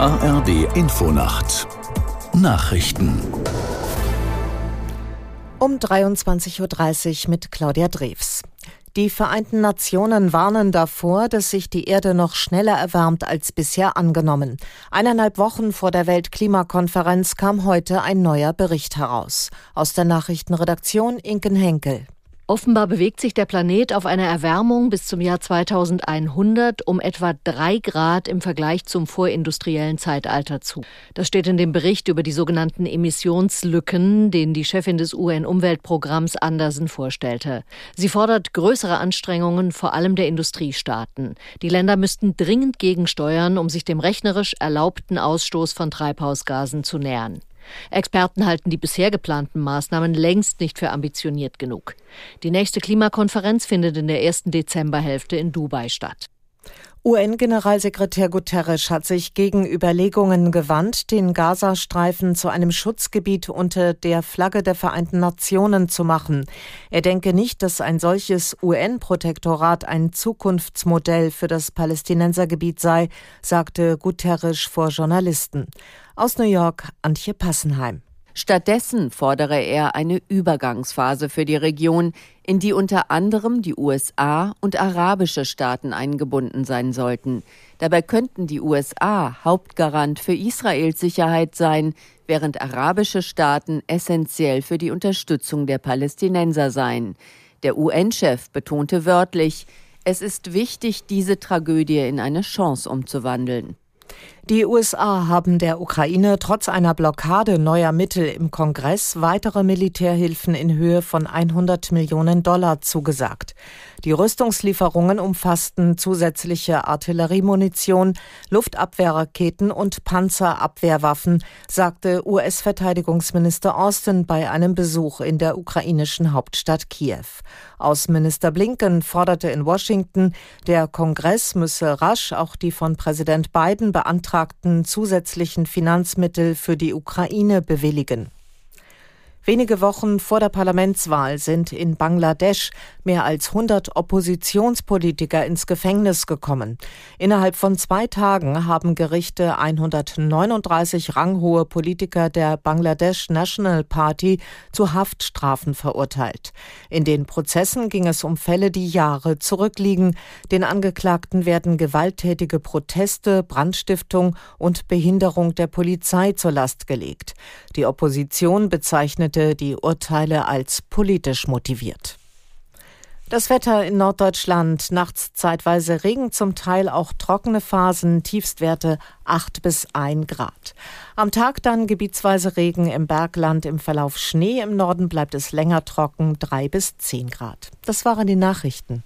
ARD Infonacht Nachrichten um 23.30 Uhr mit Claudia Drews. Die Vereinten Nationen warnen davor, dass sich die Erde noch schneller erwärmt als bisher angenommen. Eineinhalb Wochen vor der Weltklimakonferenz kam heute ein neuer Bericht heraus. Aus der Nachrichtenredaktion Inken Henkel. Offenbar bewegt sich der Planet auf eine Erwärmung bis zum Jahr 2100 um etwa drei Grad im Vergleich zum vorindustriellen Zeitalter zu. Das steht in dem Bericht über die sogenannten Emissionslücken, den die Chefin des UN-Umweltprogramms Andersen vorstellte. Sie fordert größere Anstrengungen, vor allem der Industriestaaten. Die Länder müssten dringend gegensteuern, um sich dem rechnerisch erlaubten Ausstoß von Treibhausgasen zu nähern. Experten halten die bisher geplanten Maßnahmen längst nicht für ambitioniert genug. Die nächste Klimakonferenz findet in der ersten Dezemberhälfte in Dubai statt. UN-Generalsekretär Guterres hat sich gegen Überlegungen gewandt, den Gazastreifen zu einem Schutzgebiet unter der Flagge der Vereinten Nationen zu machen. Er denke nicht, dass ein solches UN-Protektorat ein Zukunftsmodell für das Palästinensergebiet sei, sagte Guterres vor Journalisten. Aus New York, Antje Passenheim. Stattdessen fordere er eine Übergangsphase für die Region, in die unter anderem die USA und arabische Staaten eingebunden sein sollten. Dabei könnten die USA Hauptgarant für Israels Sicherheit sein, während arabische Staaten essentiell für die Unterstützung der Palästinenser seien. Der UN-Chef betonte wörtlich, es ist wichtig, diese Tragödie in eine Chance umzuwandeln. Die USA haben der Ukraine trotz einer Blockade neuer Mittel im Kongress weitere Militärhilfen in Höhe von 100 Millionen Dollar zugesagt. Die Rüstungslieferungen umfassten zusätzliche Artilleriemunition, Luftabwehrraketen und Panzerabwehrwaffen, sagte US-Verteidigungsminister Austin bei einem Besuch in der ukrainischen Hauptstadt Kiew. Außenminister Blinken forderte in Washington, der Kongress müsse rasch auch die von Präsident Biden beantragten zusätzlichen Finanzmittel für die Ukraine bewilligen. Wenige Wochen vor der Parlamentswahl sind in Bangladesch mehr als 100 Oppositionspolitiker ins Gefängnis gekommen. Innerhalb von zwei Tagen haben Gerichte 139 ranghohe Politiker der Bangladesh National Party zu Haftstrafen verurteilt. In den Prozessen ging es um Fälle, die Jahre zurückliegen. Den Angeklagten werden gewalttätige Proteste, Brandstiftung und Behinderung der Polizei zur Last gelegt. Die Opposition bezeichnet bezeichnete die Urteile als politisch motiviert. Das Wetter in Norddeutschland, nachts zeitweise Regen, zum Teil auch trockene Phasen, Tiefstwerte 8 bis 1 Grad. Am Tag dann gebietsweise Regen im Bergland, im Verlauf Schnee, im Norden bleibt es länger trocken, 3 bis 10 Grad. Das waren die Nachrichten.